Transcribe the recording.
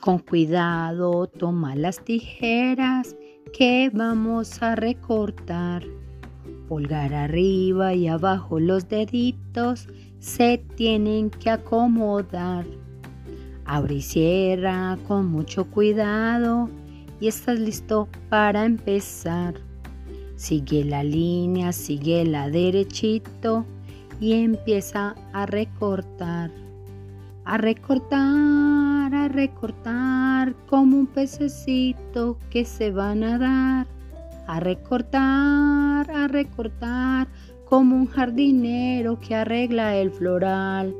Con cuidado toma las tijeras que vamos a recortar. Pulgar arriba y abajo los deditos se tienen que acomodar. Abre y cierra con mucho cuidado y estás listo para empezar. Sigue la línea, sigue la derechito y empieza a recortar. A recortar, recortar como un pececito que se va a nadar. A recortar, a recortar como un jardinero que arregla el floral.